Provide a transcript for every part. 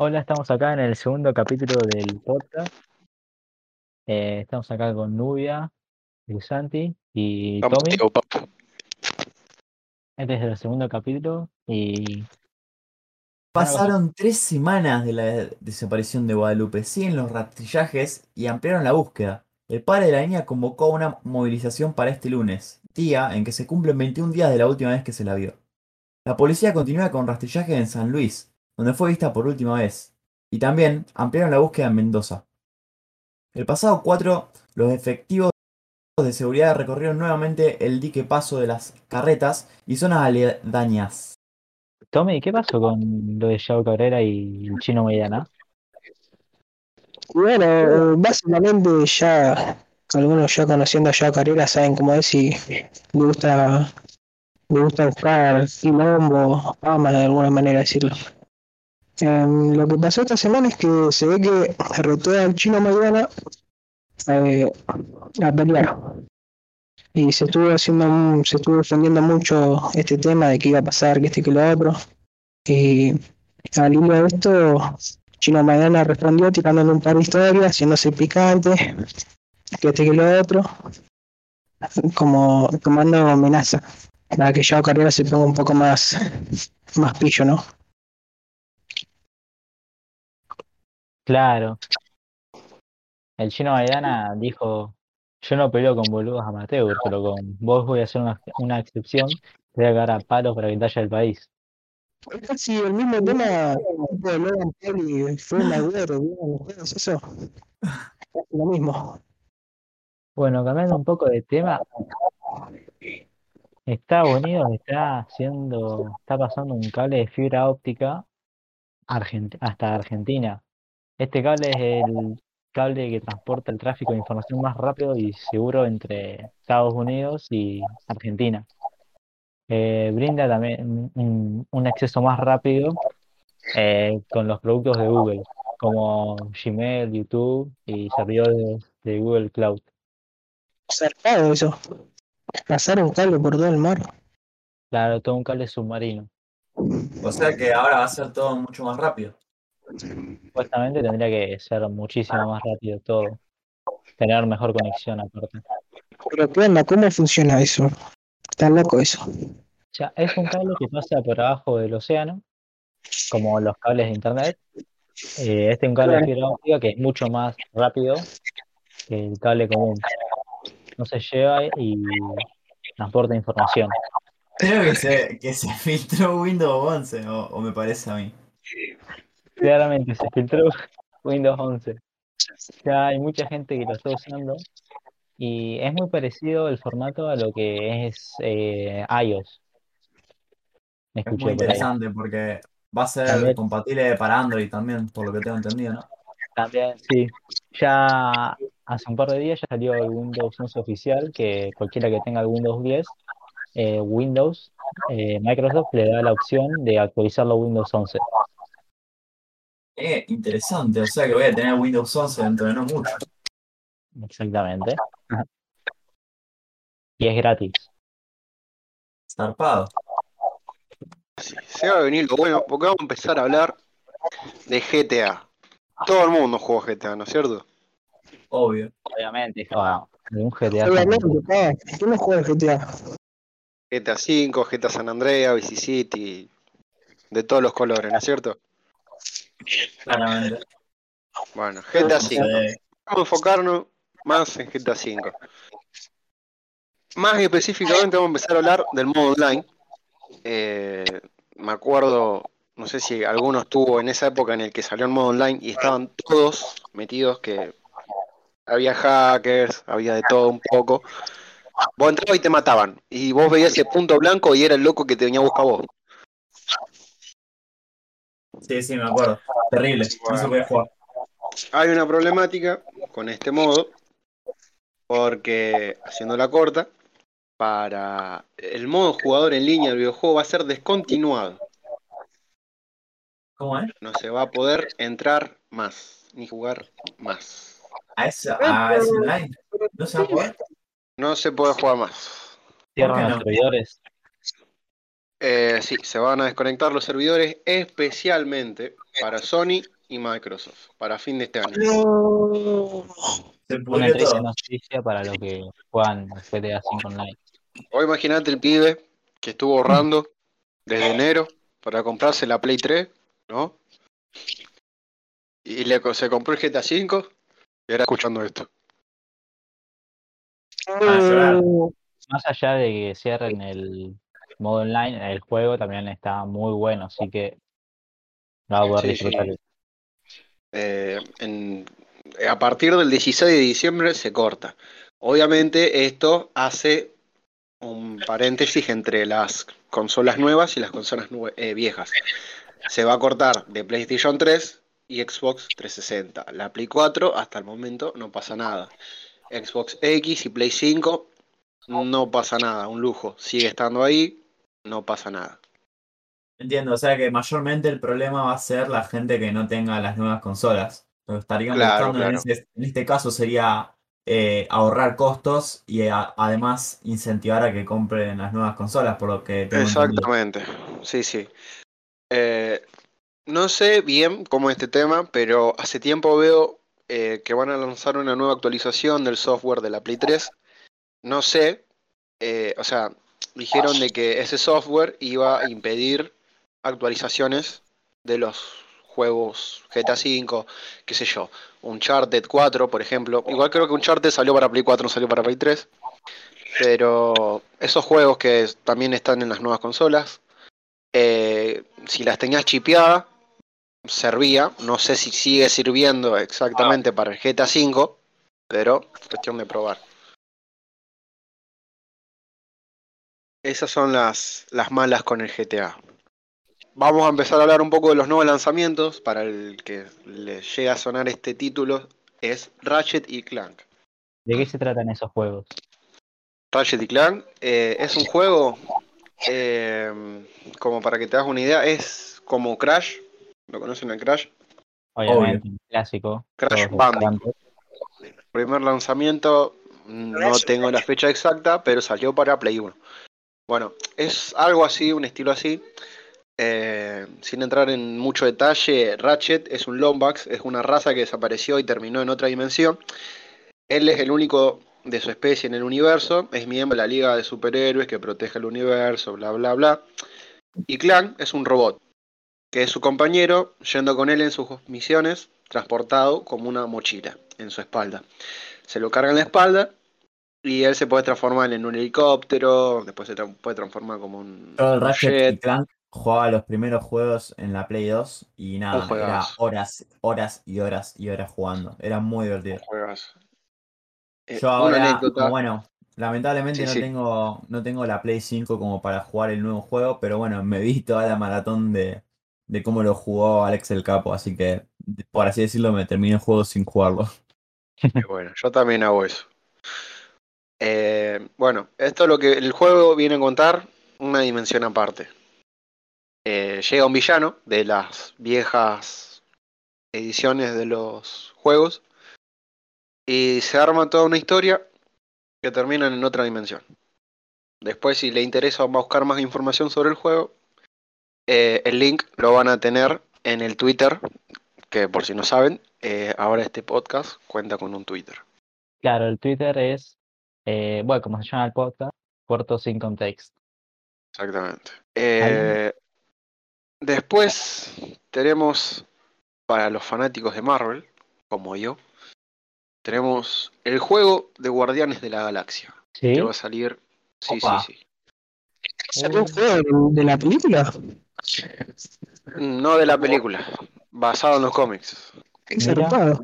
Hola, estamos acá en el segundo capítulo del podcast. Eh, estamos acá con Nubia, Santi y Vamos, Tommy. tío, papu. Este es el segundo capítulo y Pasaron tres semanas de la desaparición de Guadalupe, siguen los rastrillajes y ampliaron la búsqueda. El padre de la niña convocó una movilización para este lunes, día en que se cumplen 21 días de la última vez que se la vio. La policía continúa con rastrillajes en San Luis, donde fue vista por última vez, y también ampliaron la búsqueda en Mendoza. El pasado 4, los efectivos de seguridad recorrieron nuevamente el dique paso de las carretas y zonas aledañas. Tommy, ¿qué pasó con lo de Yao Cabrera y el chino Mediana? Bueno, básicamente ya algunos ya conociendo a Joao Carrera saben cómo es y le gusta, le gusta buscar quilombo, fama de alguna manera decirlo. Em, lo que pasó esta semana es que se ve que retó al chino Maidana eh, a pelear. Y se estuvo haciendo, se estuvo defendiendo mucho este tema de que iba a pasar, que este que lo otro. Y al hilo de esto, Chino Maidana respondió tirándole un par de historias, haciéndose picante, que este que lo otro, como tomando amenaza, para que Joao Carrera se ponga un poco más, más pillo, ¿no? Claro. El chino Maidana dijo, yo no peleo con boludos amateur, pero con vos voy a hacer una, una excepción, voy a cagar a palos para que te haya el país. Es casi el mismo tema de Logan Paul y Mayweather, ¿vieron ustedes eso? Casi lo mismo. Bueno, cambiando un poco de tema, Estados Unidos está haciendo, está pasando un cable de fibra óptica hasta Argentina. Este cable es el cable que transporta el tráfico de información más rápido y seguro entre Estados Unidos y Argentina. Eh, brinda también un, un acceso más rápido eh, con los productos de Google, como Gmail, YouTube y servidores de Google Cloud. Zarpado eso. Pasar un cable por todo el mar. Claro, todo un cable submarino. O sea que ahora va a ser todo mucho más rápido. Supuestamente tendría que ser muchísimo más rápido todo. Tener mejor conexión aparte. Pero. ¿Cómo funciona eso? Está loco eso. O sea, es un cable que pasa por abajo del océano, como los cables de internet. Eh, este es un cable de fibra óptica que es mucho más rápido que el cable común. No se lleva y transporta información. Creo que se, que se filtró Windows 11, o, o me parece a mí. Claramente se filtró Windows 11. Ya hay mucha gente que lo está usando y es muy parecido el formato a lo que es eh, iOS. Me Es muy por interesante porque va a ser También. compatible para Android también, por lo que tengo entendido, ¿no? También, sí. Ya hace un par de días ya salió el Windows 11 oficial, que cualquiera que tenga el Windows 10, eh, Windows, eh, Microsoft le da la opción de actualizarlo a Windows 11. Eh, interesante, o sea que voy a tener Windows 11 dentro de no mucho. Exactamente. Y es gratis. Zarpado. Se va a venir lo bueno, porque vamos a empezar a hablar de GTA. Todo el mundo juega GTA, ¿no es cierto? Obvio. Obviamente, un GTA. Obviamente, ¿quién no juega GTA? GTA V, GTA San Andreas, Vice City, de todos los colores, ¿no es cierto? Claramente. Bueno, GTA V. Eh, Vamos a enfocarnos más en GTA V. Más específicamente vamos a empezar a hablar del modo online. Eh, me acuerdo, no sé si alguno estuvo en esa época en el que salió el modo online y estaban todos metidos, que había hackers, había de todo un poco. Vos entrabas y te mataban. Y vos veías ese punto blanco y era el loco que te venía a buscar a vos. sí, sí, me acuerdo. Terrible. No se jugar. Hay una problemática con este modo, porque haciendo la corta, para el modo jugador en línea del videojuego va a ser descontinuado. ¿Cómo es? No se va a poder entrar más, ni jugar más. A, esa, ah, ah, a ese online. No se va a poder. No se puede jugar más. Cierran los servidores. Eh, sí, se van a desconectar los servidores especialmente para Sony y Microsoft para fin de este año. No. Se Una triste noticia para los que juegan GTA 5 Online. O imagínate el pibe que estuvo ahorrando desde enero para comprarse la Play 3, ¿no? Y le, se compró el GTA 5 era escuchando esto. Ah. Más allá de que cierren el modo online, el juego también está muy bueno, así que no va a poder disfrutar. Eh, sí. A partir del 16 de diciembre se corta. Obviamente esto hace un paréntesis entre las consolas nuevas y las consolas eh, viejas. Se va a cortar de PlayStation 3, y Xbox 360. La Play 4 hasta el momento no pasa nada. Xbox X y Play 5 no pasa nada, un lujo. Sigue estando ahí, no pasa nada. Entiendo, o sea que mayormente el problema va a ser la gente que no tenga las nuevas consolas. Lo que estarían Claro, buscando en, claro. ese- en este caso sería eh, ahorrar costos y a- además incentivar a que compren las nuevas consolas, por lo que tengo entendido. Exactamente, sí, sí. Eh, no sé bien cómo es este tema, pero hace tiempo veo eh, que van a lanzar una nueva actualización del software de la Play 3. No sé, eh, o sea, dijeron de que ese software iba a impedir actualizaciones de los juegos GTA V, qué sé yo, Uncharted 4, por ejemplo. Igual creo que Uncharted salió para Play 4, no salió para Play 3. Pero esos juegos que también están en las nuevas consolas, eh, si las tenías chipeadas, servía. No sé si sigue sirviendo exactamente para el GTA V, pero cuestión de probar. Esas son las, las malas con el GTA. Vamos a empezar a hablar un poco de los nuevos lanzamientos. Para el que le llega a sonar este título, es Ratchet y Clank. ¿De qué se tratan esos juegos? Ratchet y Clank eh, es un juego, eh, como para que te hagas una idea, es como Crash. ¿Lo conocen el Crash? Obviamente, clásico. Crash Bandicoot. Primer lanzamiento, no tengo la fecha exacta, pero salió para Play 1. Bueno, es algo así, un estilo así. Eh, sin entrar en mucho detalle, Ratchet es un Lombax, es una raza que desapareció y terminó en otra dimensión. Él es el único de su especie en el universo, es miembro de la Liga de Superhéroes que protege el universo, bla bla bla. Y Clank es un robot, que es su compañero, yendo con él en sus misiones, transportado como una mochila en su espalda. Se lo carga en la espalda y él se puede transformar en un helicóptero, después se tra- puede transformar como un, Yo el Ratchet y. Clank jugaba los primeros juegos en la Play 2 y nada, era horas, horas y horas y horas jugando. Era muy divertido. Eh, Yo ahora, bueno, lamentablemente Sí, no sí. tengo no tengo la Play 5 como para jugar el nuevo juego, pero bueno, me vi toda la maratón de, de cómo lo jugó Alex el Capo, así que por así decirlo me terminé el juego sin jugarlo. Bueno, yo también hago eso. Eh, bueno, esto es lo que el juego viene a contar, una dimensión aparte. Eh, llega un villano de las viejas ediciones de los juegos y se arma toda una historia que termina en otra dimensión. Después, si le interesa buscar más información sobre el juego, eh, el link lo van a tener en el Twitter, que por si no saben, eh, ahora este podcast cuenta con un Twitter. Claro, el Twitter es, eh, bueno, como se llama el podcast, corto sin contexto. Exactamente. Después tenemos, para los fanáticos de Marvel, como yo, tenemos el juego de Guardianes de la Galaxia, ¿Sí? que va a salir... Sí, Opa. sí, sí. ¿Salió un juego de la película? No de la película, basado en los cómics. Zarpado.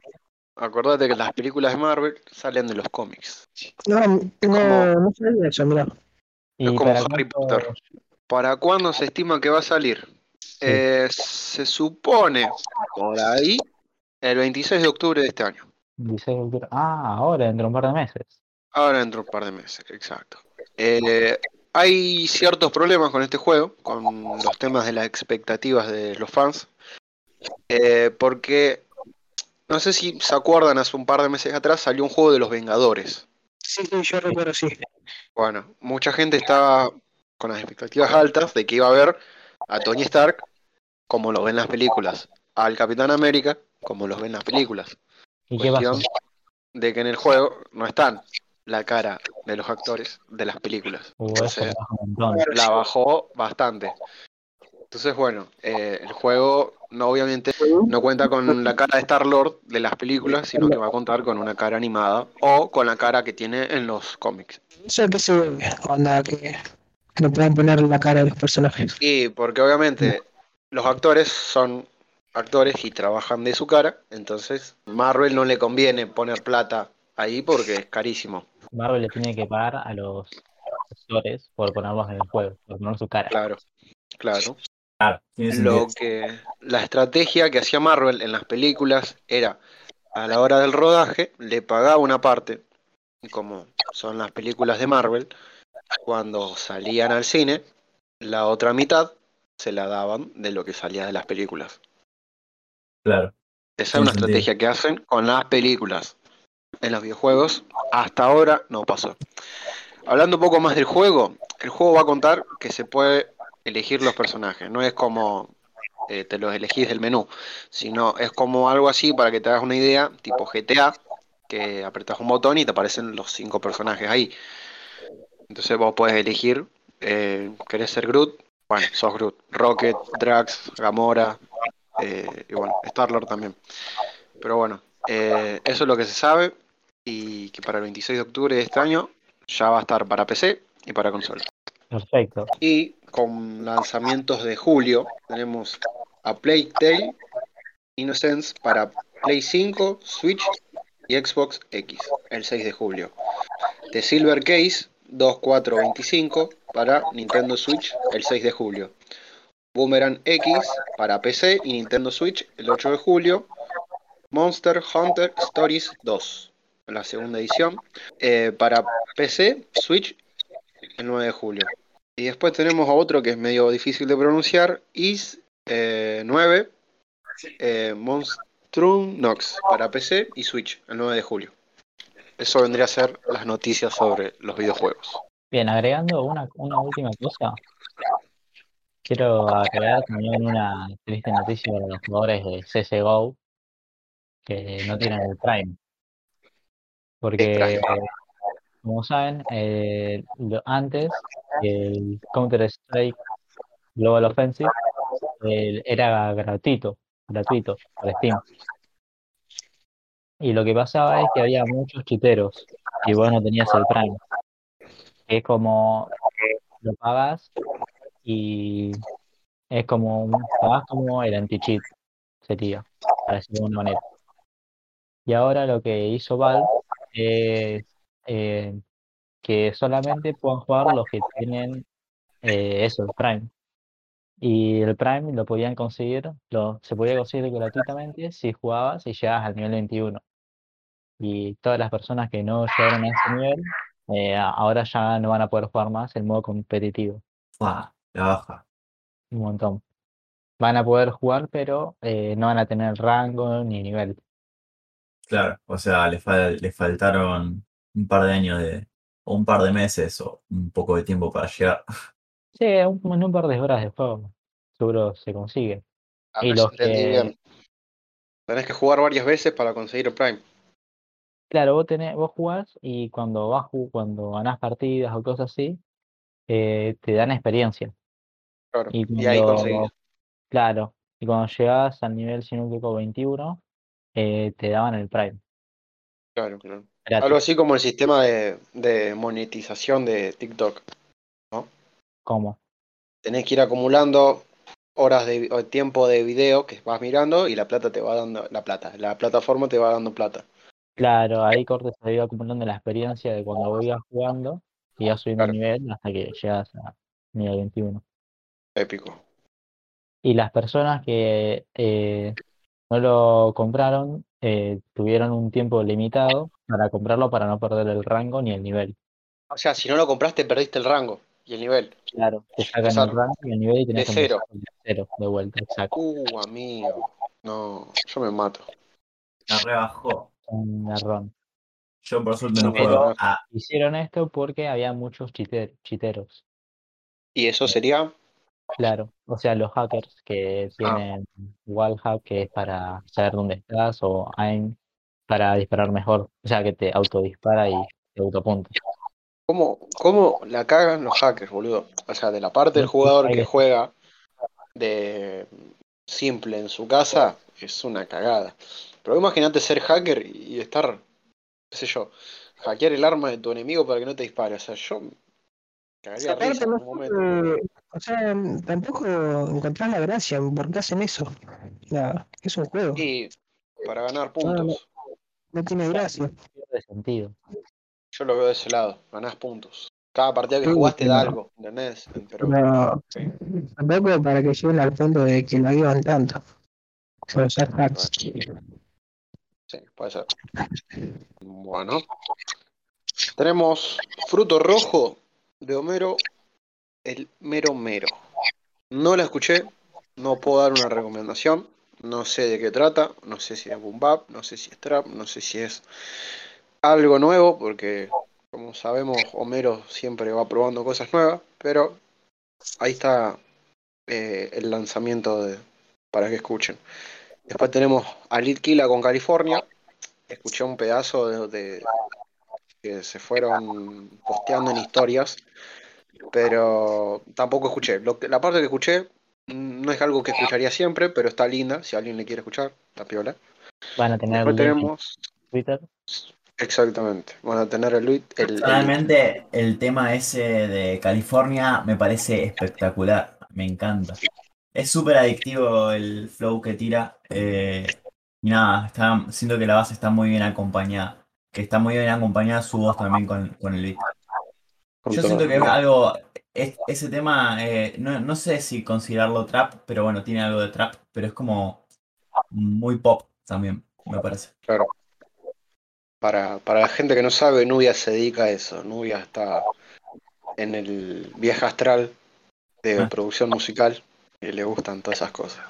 Acordate que las películas de Marvel salen de los cómics. No, no, no sabía eso, mirá. ¿Y es como Harry cuánto- Potter. ¿Para cuándo se estima que va a salir? Eh, se supone por ahí el 26 de octubre de este año. 16 de octubre. Ah, ahora, dentro de un par de meses. Ahora dentro de un par de meses, exacto. Eh, hay ciertos problemas con este juego, con los temas de las expectativas de los fans, eh, porque no sé si se acuerdan, hace un par de meses atrás salió un juego de los Vengadores, Sí, sí, yo recuerdo, sí. Bueno, mucha gente estaba con las expectativas altas de que iba a ver a Tony Stark como lo ven las películas, al Capitán América como los ven en las películas. ¿Y qué de que en el juego no están la cara de los actores de las películas. Uh, Entonces, la bajó bastante. Entonces, bueno, eh, el juego no obviamente no cuenta con la cara de Star Lord de las películas, sino que va a contar con una cara animada o con la cara que tiene en los cómics. Eso es que se onda, que, que no pueden poner la cara de los personajes. Y porque obviamente los actores son actores y trabajan de su cara, entonces Marvel no le conviene poner plata ahí porque es carísimo. Marvel le tiene que pagar a los actores por ponerlos en el juego, por poner su cara. Claro, claro. Lo que la estrategia que hacía Marvel en las películas era a la hora del rodaje le pagaba una parte, y como son las películas de Marvel, cuando salían al cine, la otra mitad se la daban de lo que salía de las películas. Claro. Esa es una sentido. estrategia que hacen con las películas. En los videojuegos, hasta ahora no pasó. Hablando un poco más del juego, el juego va a contar que se puede elegir los personajes. No es como eh, te los elegís del menú, sino es como algo así para que te hagas una idea, tipo GTA, que apretas un botón y te aparecen los cinco personajes ahí. Entonces vos podés elegir, eh, ¿querés ser Groot? Bueno, sos Groot. Rocket, Drax, Gamora, eh, y bueno, Star-Lord también. Pero bueno, eh, eso es lo que se sabe y que para el 26 de octubre de este año ya va a estar para PC y para consola. Perfecto. Y con lanzamientos de julio tenemos a Plague Tale Innocence para Play 5, Switch y Xbox X el 6 de julio. The Silver Case 2425 para Nintendo Switch el 6 de julio. Boomerang X para PC y Nintendo Switch el 8 de julio. Monster Hunter Stories 2, la segunda edición, eh, para PC, Switch el 9 de julio. Y después tenemos a otro que es medio difícil de pronunciar, Is eh, 9, eh, Monstrum Nox para PC y Switch el 9 de julio. Eso vendría a ser las noticias sobre los videojuegos. Bien, agregando una, una última cosa, quiero agregar también una triste noticia para los jugadores de CSGO que no tienen el Prime. Porque, Prime? como saben, eh, lo- antes el Counter-Strike Global Offensive eh, era gratuito, gratuito para Steam. Y lo que pasaba es que había muchos chiteros y vos no tenías el Prime. Es como lo pagas y es como un- pagás como el anti-cheat sería, para decirlo de alguna manera. Y ahora lo que hizo Valve es eh, que solamente puedan jugar los que tienen eh, eso, el Prime. Y el Prime lo podían conseguir, lo, se podía conseguir gratuitamente si jugabas y llegabas al nivel 21. Y todas las personas que no llegaron a ese nivel, eh, ahora ya no van a poder jugar más el modo competitivo. La baja. Un montón. Van a poder jugar, pero eh, no van a tener rango ni nivel. Claro, o sea, le, fal- le faltaron un par de años de, o un par de meses o un poco de tiempo para llegar. Sí, un- en un par de horas de juego seguro se consigue. A Y los que- bien. Tenés que jugar varias veces para conseguir el Prime. Claro, vos tenés, vos jugás y cuando vas cuando ganás partidas o cosas así, eh, te dan experiencia. Claro. Y Y ahí cuando- conseguís. Claro, y cuando llegabas al nivel, si no me equivoco, 21, eh, te daban el Prime. Claro, claro. gratis. Algo así como el sistema de, de monetización de TikTok. ¿Cómo? Tenés que ir acumulando horas de o tiempo de video que vas mirando y la plata te va dando la plata. La plataforma te va dando plata. Claro, ahí cortes se iba acumulando la experiencia de cuando ibas jugando y ibas subiendo Claro. el nivel hasta que llegas a nivel 21. Épico. Y las personas que eh, no lo compraron eh, tuvieron un tiempo limitado para comprarlo para no perder el rango ni el nivel. O sea, si no lo compraste, perdiste el rango y el nivel. Claro, te sacan el rango y el nivel y tenés de que cero. de cero de vuelta, exacto. Uh, amigo. No, yo me mato. La rebajó. Un garrón. Yo por suerte no juego. Ah, Hicieron esto porque había muchos chite- chiteros. Y eso sería. Claro, o sea, los hackers que tienen wallhack, que es para saber dónde estás, o aim para disparar mejor, o sea, que te autodispara y te autopunta. ¿Cómo, ¿Cómo la cagan los hackers, boludo? O sea, de la parte del jugador que juega de simple en su casa, es una cagada. Pero imagínate ser hacker y estar, qué sé yo, hackear el arma de tu enemigo para que no te dispare. O sea, yo cagaría Aparte, risa en no momento. o sea, tampoco encontrás la gracia por qué hacen eso. Ya, es un juego, Y para ganar puntos. no tiene gracia. Pierde sentido. Yo lo veo de ese lado, ganás puntos. Cada partida que Sí, jugaste da pero- algo, ¿entendés? Pero Pero tampoco para que lleguen al punto de que lo vivan tanto. Por usar hacks. sí, puede ser. Bueno. Tenemos fruto rojo de Homero, el mero mero. No la escuché, no puedo dar una recomendación. No sé de qué trata, no sé si es boom bap, no sé si es trap, no sé si es algo nuevo, porque como sabemos, Homero siempre va probando cosas nuevas, pero ahí está eh, el lanzamiento de, para que escuchen. Después tenemos a Lid Killa con California. Escuché un pedazo de- que se fueron posteando en historias, pero tampoco escuché. Lo que- la parte que escuché mm, no es algo que escucharía siempre, pero está linda. Si alguien le quiere escuchar, está piola. Van a tener Después en tenemos, Twitter. exactamente, van a tener el, el, el- Personalmente, el tema ese de California me parece espectacular. Me encanta. Es súper adictivo el flow que tira. eh, y nada, está, siento que la base está muy bien acompañada. Que está muy bien acompañada su voz también con, con el beat. con Yo siento que es algo. es- ese tema, eh, no, no sé si considerarlo trap, pero bueno, tiene algo de trap. Pero es como muy pop también, me parece. Claro. Para, para la gente que no sabe, Nubia se dedica a eso. Nubia está en el viaje astral de Ah. producción musical y le gustan todas esas cosas.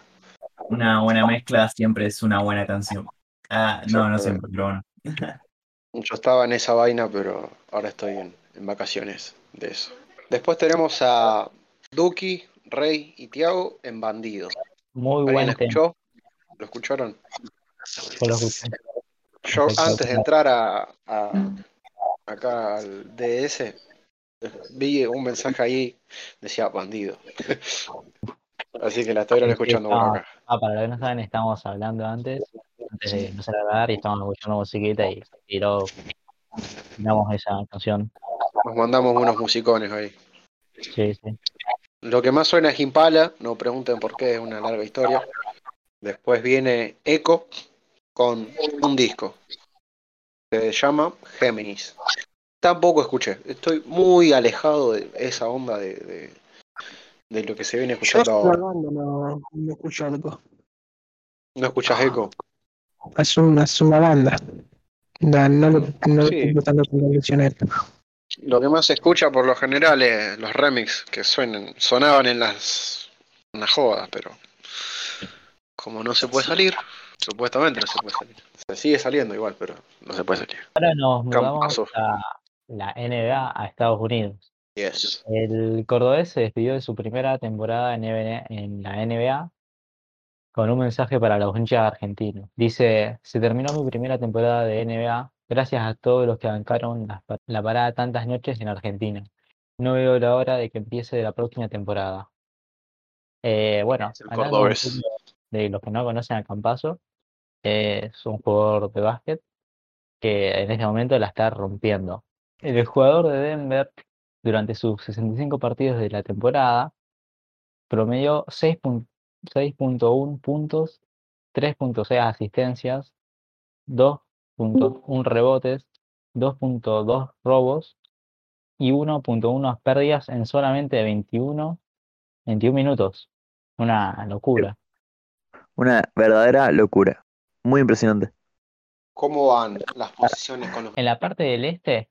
Una buena mezcla siempre es una buena canción. Ah, no, no siempre, pero bueno. Yo estaba en esa vaina, pero ahora estoy en, en vacaciones de eso. Después tenemos a Duki, Rey y Tiago en Bandido. Muy ¿Alguien buen lo tema. escuchó? ¿Lo escucharon? Yo lo escuché. Yo antes de entrar a, a- acá al DS vi un mensaje ahí decía bandido. Así que la estoy ahora escuchando acá. Ah, para los que no saben, estábamos hablando antes, antes de empezar a grabar, y estábamos escuchando musiquita y tiró, tiramos esa canción. Nos mandamos unos musicones ahí. Sí, sí. Lo que más suena es Impala, no pregunten por qué, es una larga historia. Después viene Echo con un disco que se llama Géminis. Tampoco escuché, estoy muy alejado de esa onda de, de, de lo que se viene Yo escuchando estoy ahora. no, no escucho algo. ¿No escuchas Echo? Es una, es una banda. No, no, le- no Sí. estoy esto. Lo que más se escucha por lo general es los remix que suenan, sonaban en las, en las jodas, pero como no se puede salir, supuestamente no se puede salir. Se sigue saliendo igual, pero no se puede salir. Ahora nos mudamos a la NBA a Estados Unidos. Yes. El cordobés se despidió de su primera temporada en la NBA con un mensaje para los hinchas argentinos. Dice, se terminó mi primera temporada de NBA gracias a todos los que bancaron la, pa- la parada tantas noches en Argentina. No veo la hora de que empiece la próxima temporada. Eh, bueno, de los que no conocen a Campazo, eh, es un jugador de básquet que en este momento la está rompiendo. El jugador de Denver, durante sus 65 partidos de la temporada, promedió 6.1 puntos, 3.6 asistencias, 2.1 rebotes, 2.2 robos y 1.1 pérdidas en solamente 21, 21 minutos. Una locura. Una verdadera locura. Muy impresionante. ¿Cómo van las posiciones con los... En la parte del este,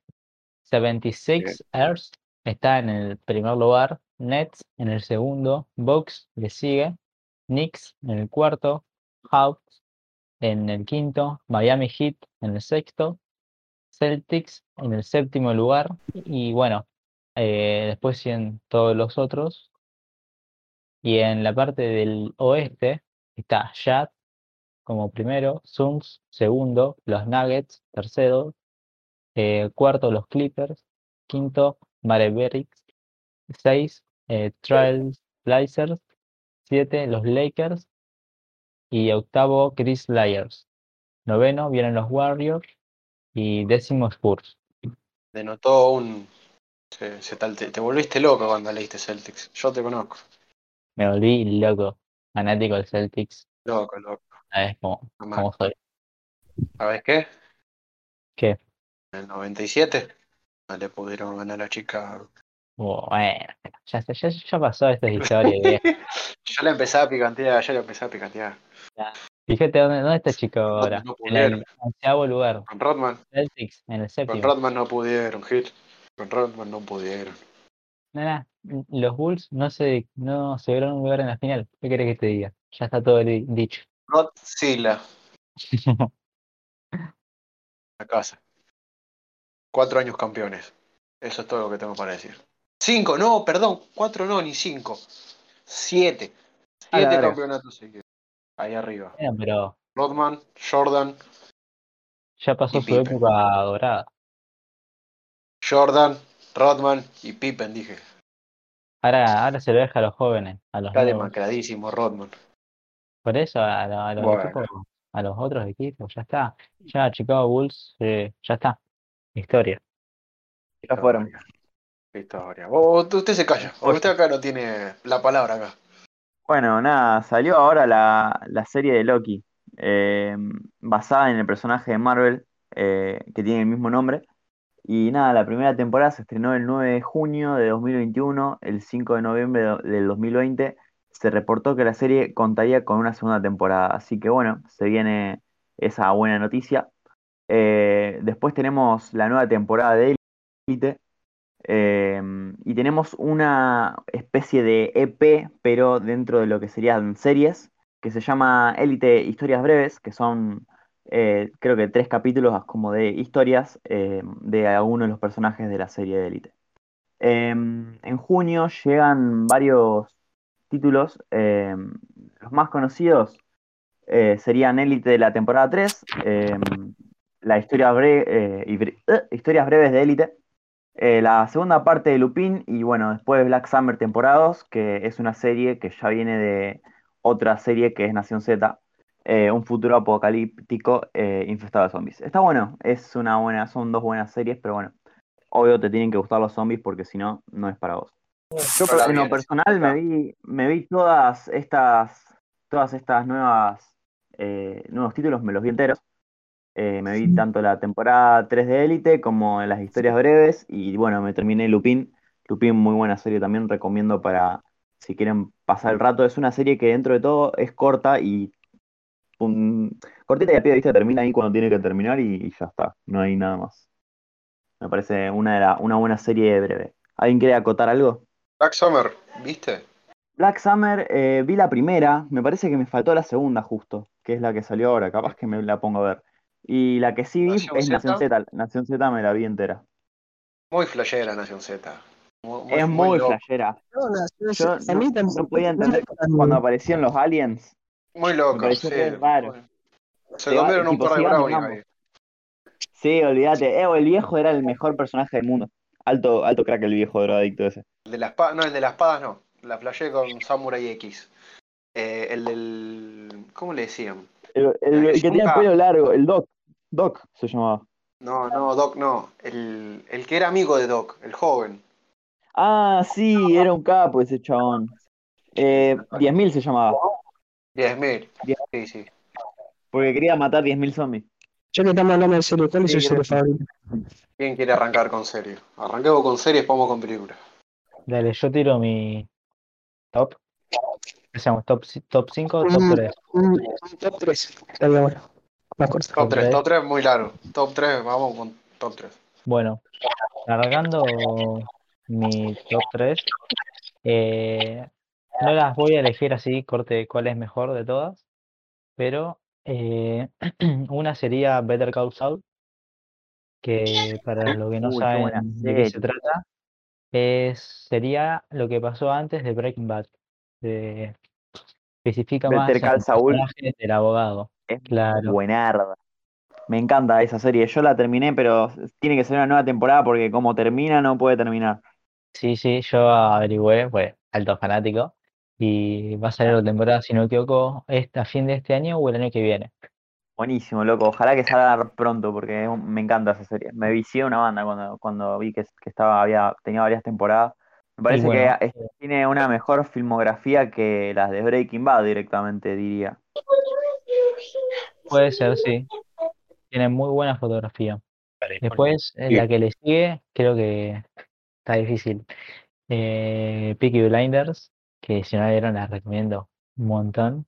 76 ers está en el primer lugar, Nets en el segundo, Bucks le sigue, Knicks en el cuarto, Hawks en el quinto, Miami Heat en el sexto, Celtics en el séptimo lugar. Y bueno, eh, después siguen todos los otros. Y en la parte del oeste está Jazz como primero, Suns segundo, los Nuggets tercero, eh, cuarto los Clippers, quinto Mavericks, seis eh, Trails Blazers, siete los Lakers y octavo Chris Lyers. Noveno vienen los Warriors y décimo Spurs. Denotó un. Se, se tal- te, te volviste loco cuando leíste Celtics. Yo te conozco. Me volví loco, fanático del Celtics. Loco, loco. ¿Sabes cómo, cómo soy? ¿Sabes qué? ¿Qué? En el 97 no le pudieron ganar a Chicago. Bueno, ya, ya, ya- ya pasó esta historia. viejo. Yo le empecé a picantear, yo le empecé a picantear. Fíjate dónde, dónde está Chicago No- ahora. no en el onceavo lugar. Con Rodman, Celtics en el con séptimo. Rodman no pudieron, Hit. Con Rodman no pudieron. Nada, los Bulls no se, no se dieron un lugar en la final. ¿Qué querés que te diga? Ya está todo di- dicho. Godzilla, la casa. Cuatro años campeones. Eso es todo lo que tengo para decir. Cinco, no, perdón, cuatro no, ni cinco. Siete. Siete campeonatos seguidos. Ahí arriba. Pero Rodman, Jordan, ya pasó su Pippen. época dorada. Jordan, Rodman y Pippen, dije. Ahora, ahora se lo deja a los jóvenes, a los Está nuevos. demacradísimo Rodman. Por eso a, lo- a los Bueno. equipos, a los otros equipos, ya está. Ya Chicago Bulls, eh, ya está. Historia. Ya fueron. Historia. Usted se calla, porque usted acá no tiene la palabra acá. Bueno, nada, salió ahora la, la serie de Loki, eh, basada en el personaje de Marvel, eh, que tiene el mismo nombre. Y nada, la primera temporada se estrenó el 9 de junio de 2021, el 5 de noviembre de- del 2020 se reportó que la serie contaría con una segunda temporada. Así que bueno, se viene esa buena noticia. Eh, después tenemos la nueva temporada de Elite. Eh, y tenemos una especie de EP, pero dentro de lo que serían series, que se llama Elite Historias Breves, que son eh, creo que tres capítulos como de historias eh, de algunos de los personajes de la serie de Elite. Eh, en junio llegan varios títulos, los más conocidos eh, serían Elite de la temporada 3, eh, la historia eh, historias breves de Elite, eh, la segunda parte de Lupin y bueno, después Black Summer temporada 2, que es una serie que ya viene de otra serie que es Nación Z, eh, un futuro apocalíptico eh, infestado de zombies. Está bueno, es una buena, son dos buenas series, pero bueno, obvio te tienen que gustar los zombies porque si no, no es para vos. Yo en lo personal me vi, me vi todas estas, todas estas nuevas, nuevos títulos, me los vi enteros. Eh, me vi tanto la temporada 3 de Élite como las historias breves y bueno, me terminé Lupin. Lupin, muy buena serie también, recomiendo para si quieren pasar el rato. Es una serie que dentro de todo es corta y um, cortita y a pie de vista termina ahí cuando tiene que terminar y, y ya está, no hay nada más. Me parece una, de la- una buena serie breve. ¿Alguien quiere acotar algo? Black Summer, ¿viste? Black Summer, eh, vi la primera, me parece que me faltó la segunda justo, que es la que salió ahora, capaz que me la pongo a ver. Y la que sí vi ¿Nación es Z? Nación Z, Nación Z me la vi entera. Muy flashera Nación Z. Muy, Es muy loco. flashera. No, no, no, Yo también- no podía entender cuando aparecían los aliens. Muy loco, sí. raro. Se comieron un par de ahí. Sí, olvídate. Eh, el viejo era el mejor personaje del mundo. Alto, alto crack el viejo drogadicto ese. El de la espada, no, el de las espadas no. La flashé con Samurai X. Eh, el del. ¿Cómo le decían? El, el- el que tenía el pelo largo, el Doc. Doc se llamaba. No, no, Doc no. El, el que era amigo de Doc, el joven. Ah, sí, era un capo ese chabón. Eh, 10.000 se llamaba. 10.000. Diez. Sí, sí. Porque quería matar 10.000 zombies. Ya que estamos hablando de serie, ¿cuál es serie gracias. favorita? ¿Quién quiere arrancar con serie? Arranquemos con series, vamos con películas. Dale, yo tiro mi top. Top, top 5 top Mm. 3. Un, un top 3. Estaría bueno. Más corto. Top 3, tres. top 3 muy largo. Top 3, vamos con top 3. Bueno, cargando mi top 3, no las voy a elegir así, corte cuál es mejor de todas, pero eh, una sería Better Call Saul, que para los que no Uy, saben de qué se trata, es, sería lo que pasó antes de Breaking Bad. Se especifica más el del abogado. es Claro. buenarda. Me encanta esa serie. Yo la terminé, pero tiene que ser una nueva temporada porque como termina no puede terminar. Sí, sí, yo averigüé, pues, alto fanático, y va a salir la temporada, si no me equivoco, este, a fin de este año o el año que viene. Buenísimo, loco. Ojalá que salga pronto porque me encanta esa serie. Me vicié una banda cuando, cuando vi que, que estaba, había, tenía varias temporadas. Me parece bueno, que tiene una mejor filmografía que las de Breaking Bad directamente, diría. puede ser, sí. Tiene muy buena fotografía. Después, en la que le sigue, creo que está difícil. Eh, Peaky Blinders, que si no la vieron la recomiendo un montón,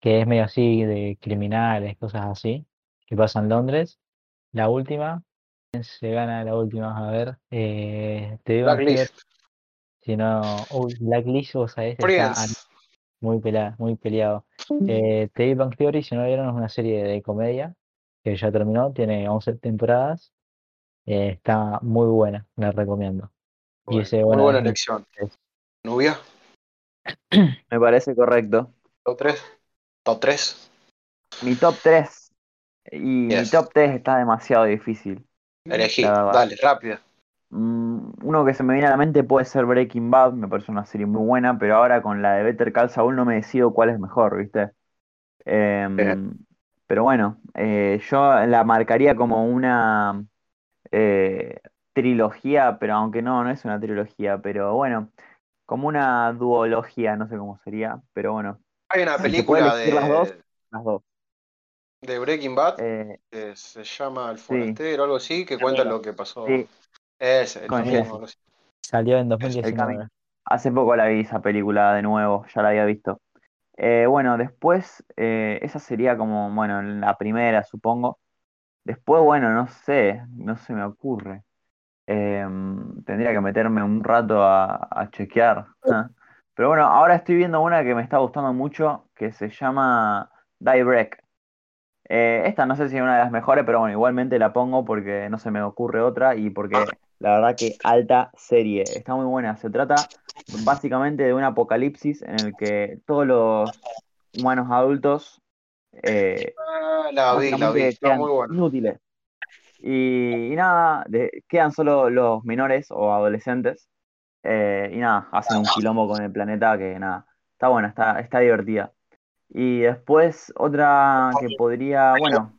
que es medio así de criminales, cosas así, que pasa en Londres. La última, ¿quién se gana la última? A ver, eh, te digo Blacklist. Si no, uy, Blacklist, vos sabés, está muy peleado, muy peleado. Eh, The Big Bang Theory, si no la vieron, es una serie de comedia que ya terminó, tiene 11 temporadas, eh, está muy buena, la recomiendo. Y Bueno, ese, muy buena es elección. Nubia, Me parece correcto. top 3. Top 3. Mi top 3. Y mi top 3 está demasiado difícil. Elegí. Dale, rápido. Mm, uno que se me viene a la mente puede ser Breaking Bad, me parece una serie muy buena, pero ahora con la de Better Call Saul no me decido cuál es mejor, ¿viste? Em, Bien. pero bueno, eh, yo la marcaría como una eh, trilogía, pero aunque no, no es una trilogía, pero bueno, como una duología, no sé cómo sería, pero bueno, Hay una película elegir las dos. de, las dos. de Breaking Bad Eh, que se llama El Forastero o algo así, que cuenta lo que pasó. sí, Es el Con así. salió en el 2019. camino. Hace poco la vi esa película de nuevo, ya la había visto. Eh, bueno, después, eh, esa sería como, bueno, la primera, supongo. Después, bueno, no sé, no se me ocurre. Eh, tendría que meterme un rato a, a chequear. Pero bueno, ahora estoy viendo una que me está gustando mucho, que se llama Die Break. Eh, esta no sé si es una de las mejores, pero bueno, igualmente la pongo porque no se me ocurre otra y porque la verdad que alta serie. Está muy buena. Se trata básicamente de un apocalipsis en el que todos los humanos adultos eh, Ah, la vi, la vi, está muy buena. inútiles. Y, y nada, de- quedan solo los menores o adolescentes. eh, y nada, hacen un quilombo con el planeta que nada, está buena, está, está divertida. Y después otra que podría, bueno,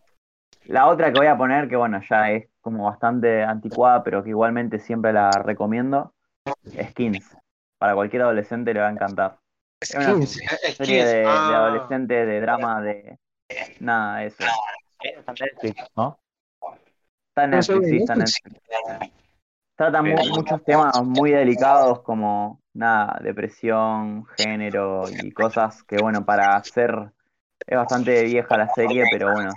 la otra que voy a poner, que bueno, ya es como bastante anticuada, pero que igualmente siempre la recomiendo, Skins. Para cualquier adolescente le va a encantar. Es una Skins. Es serie de, de ah, adolescente, de drama, de nada, eso. Está en Netflix, ¿no? Está en Netflix, sí, está en Netflix. Trata mu- muchos temas muy delicados como nada, depresión, género y cosas que bueno, para hacer es bastante vieja la serie, pero bueno,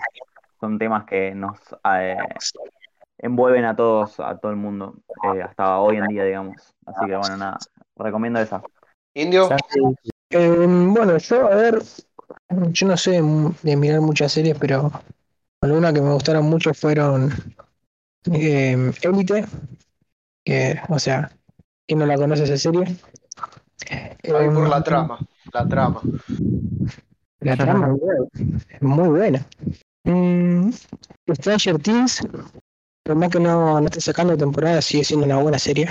son temas que nos eh, envuelven a todos, a todo el mundo, eh, hasta hoy en día, digamos. Así que bueno, nada, recomiendo esa. Indio, Eh, bueno, yo, a ver, yo no sé de mirar muchas series, pero algunas que me gustaron mucho fueron eh, Élite, que, o sea, ¿quién no la conoce esa serie? vi por la Em, trama. La trama. La trama es muy- buena. Mm, Stranger Things, por más que no, no esté sacando temporada, sigue siendo una buena serie.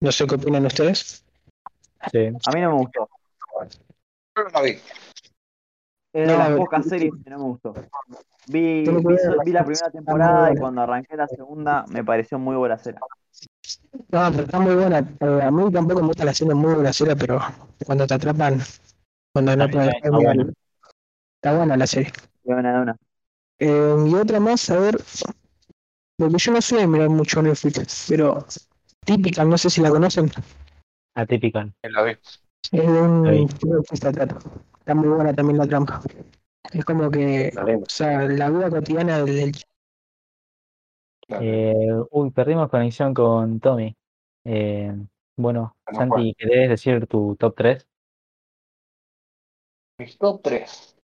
No sé qué opinan ustedes. sí. A mí no me gustó. Yo no la vi. Es de No, las la- pocas series que no me gustó. Vi, vi, vi la primera temporada y cuando arranqué la segunda me pareció muy buena serie. No, pero está muy buena. Eh, a mí tampoco me gusta la serie muy serie, pero cuando te atrapan, cuando no Está puedes está buena. está buena la serie. De una de una. Eh, y otra más, a ver, porque yo no soy de mirar mucho Netflix, pero típica, no sé si la conocen, Atypical. La vi. es de un Ahí. chico que se trata. Está muy buena también la trampa. Es como que, o sea, la vida cotidiana del, Eh, uy, perdimos conexión con Tommy. Eh, bueno, Vamos, Santi, ¿querés decir tu top 3? Mis top 3.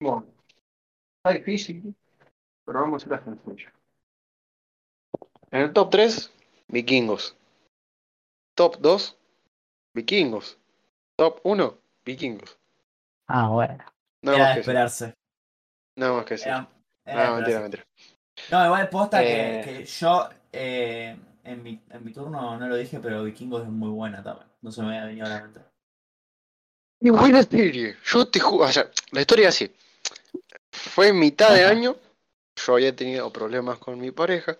Bueno, está difícil, pero vamos a ir a sencillo. En el top 3, vikingos. Top 2, vikingos. Top 1, vikingos. Ah, bueno. Nada Era más de que esperarse. Nada más que decir. Era- era No, mentira, mentira. No, igual posta que, Eh. que yo eh, en, mi, en mi turno no lo dije, pero Vikingos es muy buena también. No se me había venido a la mente. Qué buena serie. Yo te juro, o sea, la historia es así. Fue en mitad de año. Yo había tenido problemas con mi pareja.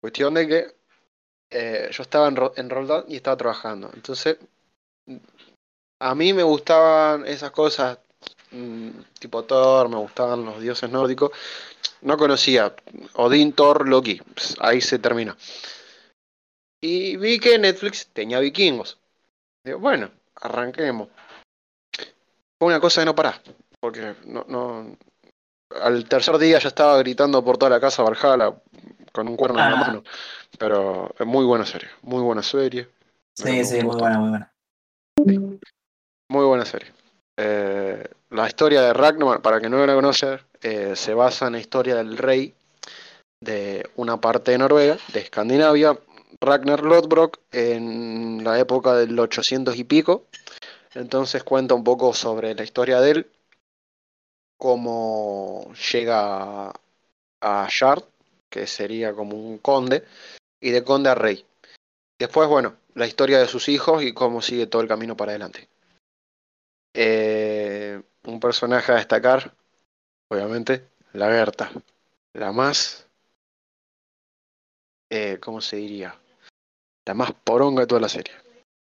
Cuestión de que eh, yo estaba en, en Roldán y estaba trabajando. Entonces, a mí me gustaban esas cosas mm, tipo Thor, me gustaban los dioses nórdicos. No conocía Odín, Thor, Loki. Ahí se terminó. Y vi que Netflix tenía vikingos. Digo, bueno, arranquemos. Fue una cosa de no parar. Porque no, no. Al tercer día ya estaba gritando por toda la casa Valhalla con un cuerno en la Ah. mano. Pero es muy buena serie. Muy buena serie. Sí, sí, Me muy buena, muy buena. Muy buena serie. Eh, la historia de Ragnar, para que no la conoce, eh, se basa en la historia del rey de una parte de Noruega, de Escandinavia, Ragnar Lodbrok, en la época del 800 y pico. Entonces cuenta un poco sobre la historia de él, cómo llega a Shard, que sería como un conde, y de conde a rey. Después, bueno, la historia de sus hijos y cómo sigue todo el camino para adelante. Eh, un personaje a destacar, obviamente, la Gerta. La más. eh, ¿Cómo se diría? La más poronga de toda la serie.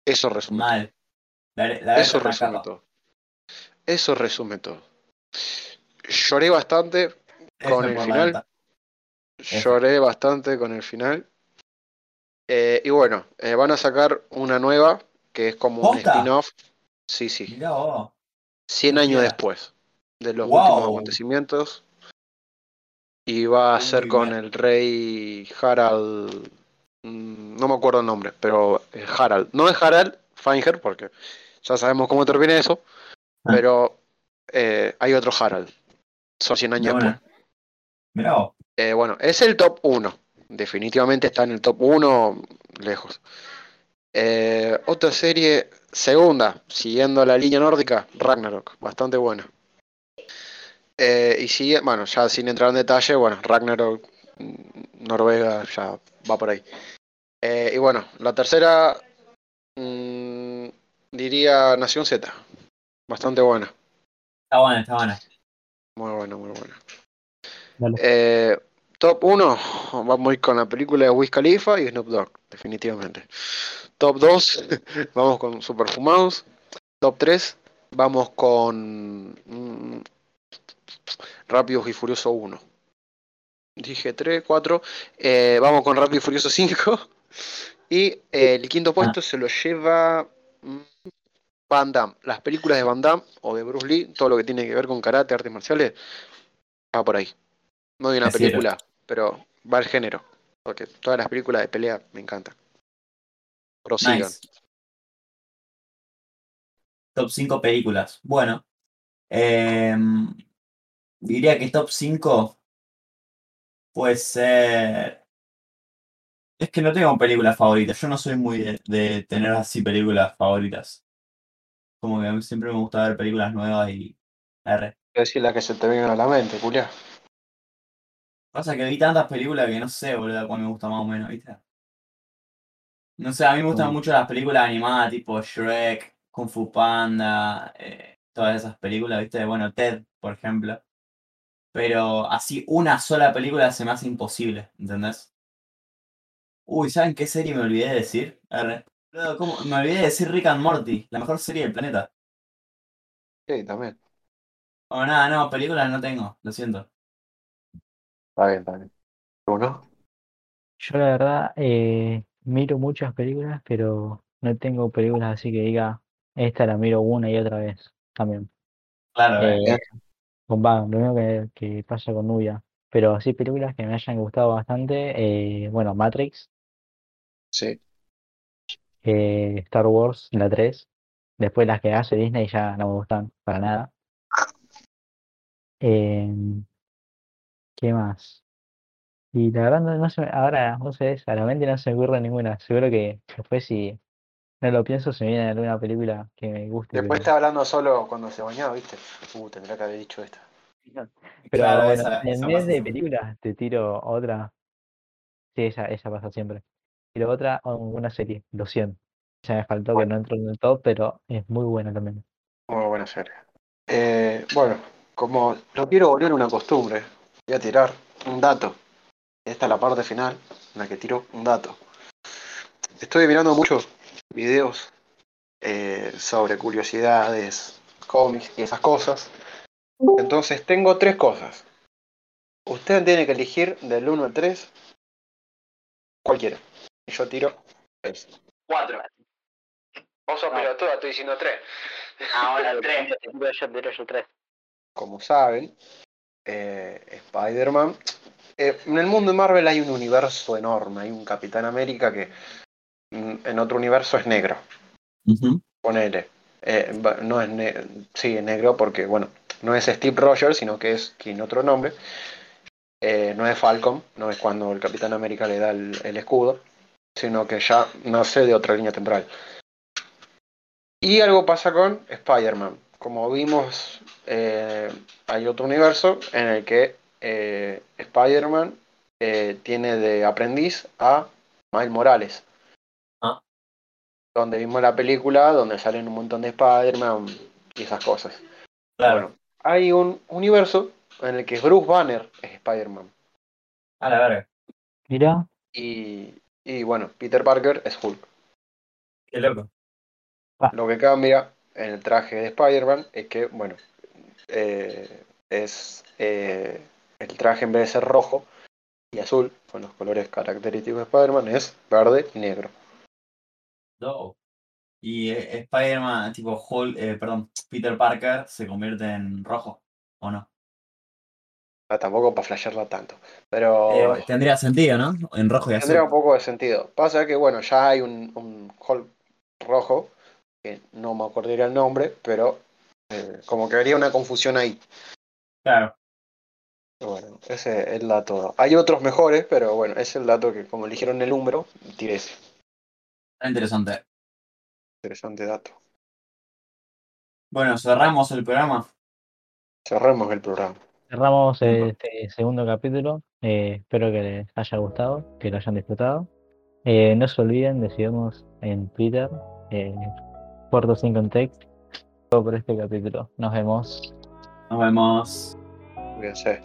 Eso resume Mal. La. Eso Berta resume todo. Eso resume todo. Lloré bastante con el final. Berta. Lloré bastante con el final. Eh, y bueno, eh, van a sacar una nueva que es como un spin-off. Sí, sí. Mirá vos. 100 años después de los Wow. últimos acontecimientos. Y va a Muy ser con bien. el rey Harald. mm, No me acuerdo el nombre, pero es Harald. No es Harald Feinger, porque ya sabemos cómo termina eso. Ah. Pero eh, hay otro Harald. Son 100 De años después. Eh, bueno, es el top 1. Definitivamente está en el top 1, lejos. Eh, otra serie, segunda, siguiendo la línea nórdica, Ragnarok, bastante buena. Eh, y sigue, bueno, ya sin entrar en detalle, bueno, Ragnarok, mm, Noruega, ya va por ahí. Eh, y bueno, la tercera, mm, diría Nación Z, bastante buena, Está buena, está buena. muy buena, muy buena. Eh, top 1, vamos a ir con la película de Wiz Khalifa y Snoop Dogg, definitivamente. Top 2, vamos con Superfumados. Top 3, vamos con mm, Rápidos y Furioso 1. Dije 3, 4, eh, vamos con Rápido y Furioso 5. Y eh, el quinto puesto se lo lleva mm, Van Damme. Las películas de Van Damme o de Bruce Lee, todo lo que tiene que ver con karate, artes marciales, va por ahí. No de una película, pero va al género. Porque todas las películas de pelea me encantan. Prosigan. Nice. Top 5 películas. Bueno. em, diría que top 5 puede ser. Es que no tengo películas favoritas. Yo no soy muy de, de tener así películas favoritas. Como que a mí siempre me gusta ver películas nuevas y. R. Decir la que se te venga a la mente, Julia. Pasa que vi tantas películas que no sé, boludo, cuál me gusta más o menos, ¿viste? No sé, a mí me gustan Mm. mucho las películas animadas tipo Shrek, Kung Fu Panda, eh, todas esas películas, ¿viste? Bueno, Ted, por ejemplo. Pero así una sola película se me hace imposible, ¿entendés? Uy, ¿saben qué serie me olvidé de decir? R. Boludo, ¿cómo? Me olvidé de decir Rick and Morty, la mejor serie del planeta. Sí, también. O nada, no, películas no tengo, lo siento. Está bien, está bien. ¿Uno? Yo la verdad eh, miro muchas películas, pero no tengo películas así que diga, esta la miro una y otra vez también. Claro, eh. Eh, con va, lo mismo que, que pasa con Nubia. Pero así películas que me hayan gustado bastante, eh, bueno, Matrix, Sí. eh, Star Wars, la 3. Después las que hace Disney ya no me gustan para nada. Em, ¿qué más? Y la verdad, no, no se me- ahora, no sé, a la mente no se me ocurre ninguna. Seguro que después, si no lo pienso, se me viene alguna película que me guste. Después pero- está hablando solo cuando se bañaba, ¿viste? Uh, tendría que haber dicho esta. Pero Claro, bueno, esa- en esa vez de películas, te tiro otra. Sí, esa, esa pasa siempre. Tiro otra, o una serie, Lo siento. Ya me faltó que no entró en el top, pero es muy buena también. Muy buena serie. Eh, bueno, como lo quiero volver una costumbre, voy a tirar un dato. Esta es la parte final en la que tiro un dato. Estoy mirando muchos videos eh, sobre curiosidades, cómics y esas cosas. Entonces tengo tres cosas. Usted tiene que elegir del 1 al 3 cualquiera. Y yo tiro 3. 4. Vos sos pelotuda, estoy diciendo 3. Ahora el 3. Yo tiro yo como saben, eh, Spider-Man. eh, en el mundo de Marvel hay un universo enorme. Hay un Capitán América que en otro universo es negro. Ponele. Eh, no es ne- sí, es negro porque, bueno, no es Steve Rogers, sino que es tiene otro nombre. Eh, no es Falcon, no es cuando el Capitán América le da el, el escudo, sino que ya nace de otra línea temporal. Y algo pasa con Spider-Man. Como vimos, eh, hay otro universo en el que eh, Spider-Man eh, tiene de aprendiz a Miles Morales. Ah. Donde vimos la película, donde salen un montón de Spider-Man y esas cosas. Claro. Bueno, hay un universo en el que Bruce Banner es Spider-Man. A la verga. Mira, Y, y bueno, Peter Parker es Hulk. Qué loco. Lo que cambia en el traje de Spider-Man es que, bueno, eh, es eh, el traje en vez de ser rojo y azul, con los colores característicos de Spider-Man, es verde y negro. Dope. Y eh, Spider-Man, tipo Hulk, eh, perdón, Peter Parker se convierte en rojo, ¿o no? Ah, tampoco para flashearla tanto, pero Eh, tendría sentido, ¿no? En rojo y azul. tendría un poco de sentido. Pasa que, bueno, ya hay un, un Hulk rojo, que no me acordaría el nombre, pero eh, como que habría una confusión ahí. Claro. Bueno, ese es el dato. Hay otros mejores, pero bueno, ese es el dato que como eligieron el número, tiré ese. Interesante. Interesante dato. Bueno, cerramos el programa. Cerremos el programa. cerramos este segundo capítulo. Eh, espero que les haya gustado, que lo hayan disfrutado. Eh, no se olviden de seguirnos en Twitter, eh, Puerto Sin Context, todo por este capítulo. Nos vemos. Nos vemos. Cuídense.